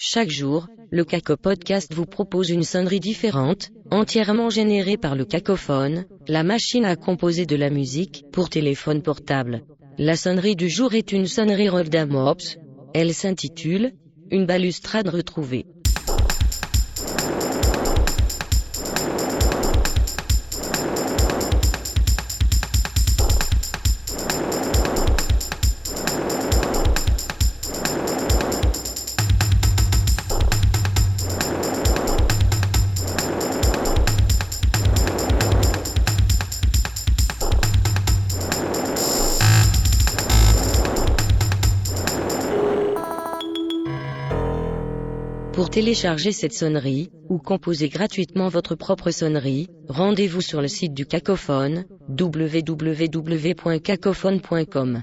Chaque jour, le Caco Podcast vous propose une sonnerie différente, entièrement générée par le cacophone, la machine à composer de la musique pour téléphone portable. La sonnerie du jour est une sonnerie Rolda. Elle s'intitule Une balustrade retrouvée. Pour télécharger cette sonnerie, ou composer gratuitement votre propre sonnerie, rendez-vous sur le site du Cacophone, www.cacophone.com.